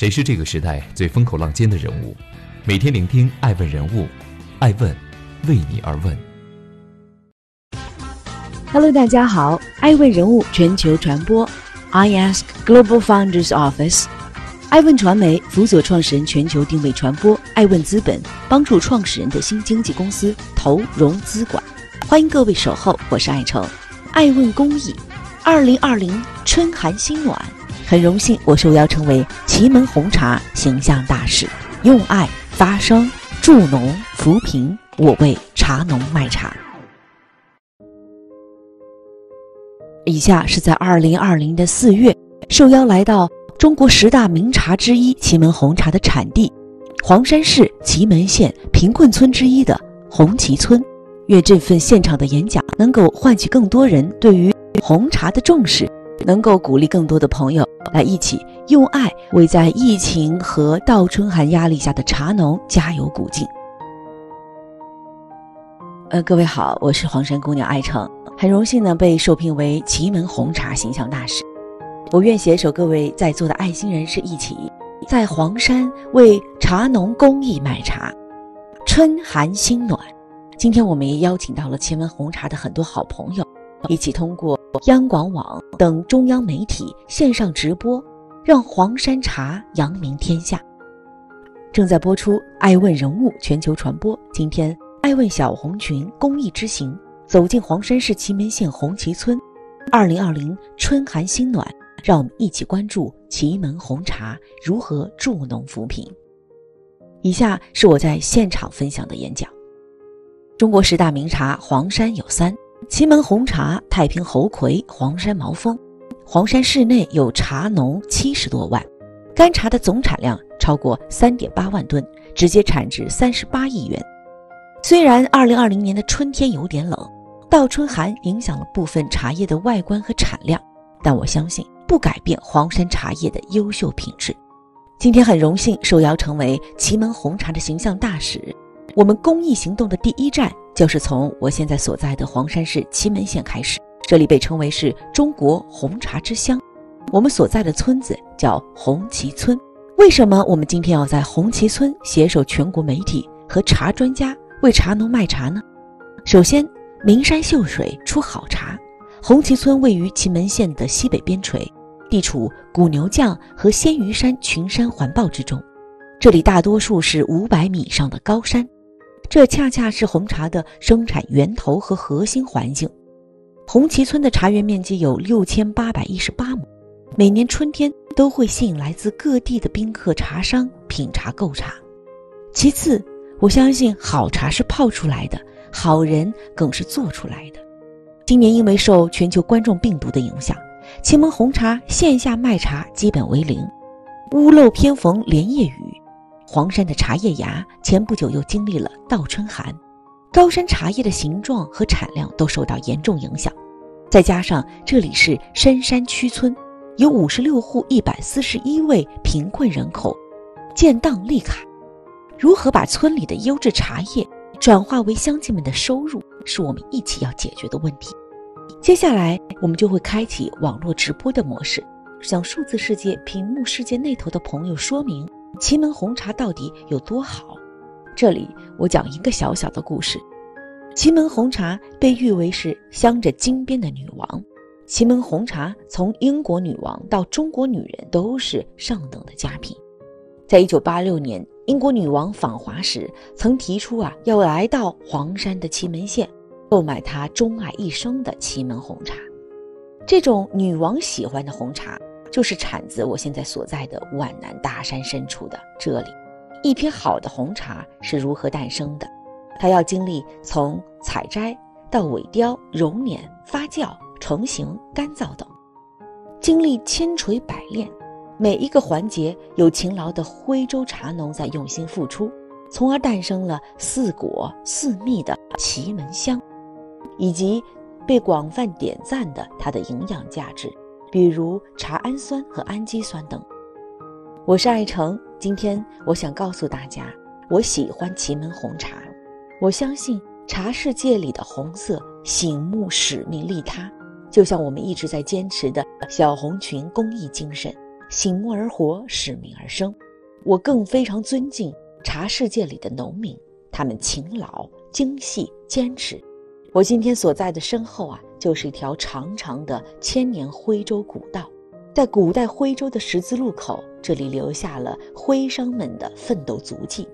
谁是这个时代最风口浪尖的人物？每天聆听爱问人物，爱问为你而问。Hello，大家好，爱问人物全球传播，I Ask Global Founders Office，爱问传媒辅佐创始人全球定位传播，爱问资本帮助创始人的新经纪公司投融资管。欢迎各位守候，我是爱成，爱问公益，二零二零春寒心暖。很荣幸，我受邀成为祁门红茶形象大使，用爱发声，助农扶贫，我为茶农卖茶。以下是在二零二零的四月，受邀来到中国十大名茶之一祁门红茶的产地——黄山市祁门县贫困村之一的红旗村。愿这份现场的演讲能够唤起更多人对于红茶的重视。能够鼓励更多的朋友来一起用爱为在疫情和倒春寒压力下的茶农加油鼓劲。呃，各位好，我是黄山姑娘艾成，很荣幸呢被受聘为祁门红茶形象大使。我愿携手各位在座的爱心人士一起，在黄山为茶农公益卖茶，春寒心暖。今天我们也邀请到了祁门红茶的很多好朋友。一起通过央广网等中央媒体线上直播，让黄山茶扬名天下。正在播出《爱问人物全球传播》，今天爱问小红裙公益之行走进黄山市祁门县红旗村。二零二零春寒心暖，让我们一起关注祁门红茶如何助农扶贫。以下是我在现场分享的演讲：中国十大名茶，黄山有三。祁门红茶、太平猴魁、黄山毛峰，黄山市内有茶农七十多万，干茶的总产量超过三点八万吨，直接产值三十八亿元。虽然二零二零年的春天有点冷，倒春寒影响了部分茶叶的外观和产量，但我相信不改变黄山茶叶的优秀品质。今天很荣幸受邀成为祁门红茶的形象大使，我们公益行动的第一站。就是从我现在所在的黄山市祁门县开始，这里被称为是中国红茶之乡。我们所在的村子叫红旗村。为什么我们今天要在红旗村携手全国媒体和茶专家为茶农卖茶呢？首先，名山秀水出好茶。红旗村位于祁门县的西北边陲，地处古牛降和鲜鱼山群山环抱之中，这里大多数是五百米以上的高山。这恰恰是红茶的生产源头和核心环境。红旗村的茶园面积有六千八百一十八亩，每年春天都会吸引来自各地的宾客、茶商品茶购茶。其次，我相信好茶是泡出来的，好人更是做出来的。今年因为受全球冠状病毒的影响，祁门红茶线下卖茶基本为零，屋漏偏逢连夜雨。黄山的茶叶芽前不久又经历了倒春寒，高山茶叶的形状和产量都受到严重影响。再加上这里是深山区村，有五十六户一百四十一位贫困人口，建档立卡。如何把村里的优质茶叶转化为乡亲们的收入，是我们一起要解决的问题。接下来我们就会开启网络直播的模式，向数字世界屏幕世界那头的朋友说明。祁门红茶到底有多好？这里我讲一个小小的故事。祁门红茶被誉为是镶着金边的女王。祁门红茶从英国女王到中国女人都是上等的佳品。在一九八六年，英国女王访华时曾提出啊，要来到黄山的祁门县购买她钟爱一生的祁门红茶。这种女王喜欢的红茶。就是产自我现在所在的皖南大山深处的这里，一批好的红茶是如何诞生的？它要经历从采摘到萎凋、揉捻、发酵、成型、干燥等，经历千锤百炼，每一个环节有勤劳的徽州茶农在用心付出，从而诞生了似果似蜜的祁门香，以及被广泛点赞的它的营养价值。比如茶氨酸和氨基酸等。我是爱成，今天我想告诉大家，我喜欢祁门红茶。我相信茶世界里的红色醒目、使命利他，就像我们一直在坚持的小红裙公益精神，醒目而活，使命而生。我更非常尊敬茶世界里的农民，他们勤劳、精细、坚持。我今天所在的身后啊，就是一条长长的千年徽州古道，在古代徽州的十字路口，这里留下了徽商们的奋斗足迹。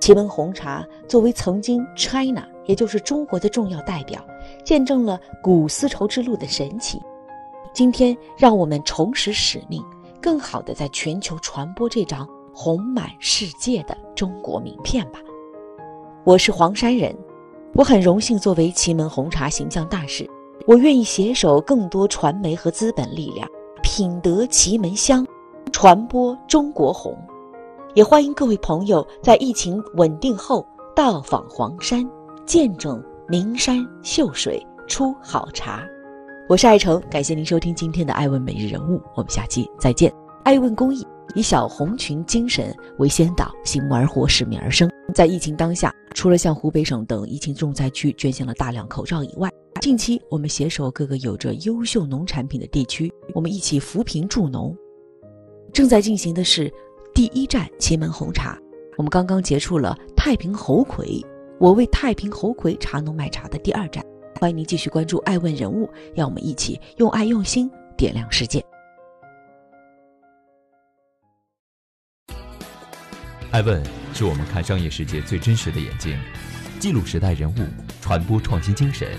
祁门红茶作为曾经 China，也就是中国的重要代表，见证了古丝绸之路的神奇。今天，让我们重拾使命，更好的在全球传播这张红满世界的中国名片吧。我是黄山人，我很荣幸作为祁门红茶形象大使，我愿意携手更多传媒和资本力量，品得祁门香，传播中国红。也欢迎各位朋友在疫情稳定后到访黄山，见证名山秀水出好茶。我是爱成，感谢您收听今天的《爱问每日人物》，我们下期再见。爱问公益以小红群精神为先导，醒目而活，使命而生。在疫情当下，除了向湖北省等疫情重灾区捐献了大量口罩以外，近期我们携手各个有着优秀农产品的地区，我们一起扶贫助农。正在进行的是。第一站祁门红茶，我们刚刚结束了太平猴魁，我为太平猴魁茶农卖茶的第二站，欢迎您继续关注爱问人物，让我们一起用爱用心点亮世界。爱问是我们看商业世界最真实的眼睛，记录时代人物，传播创新精神，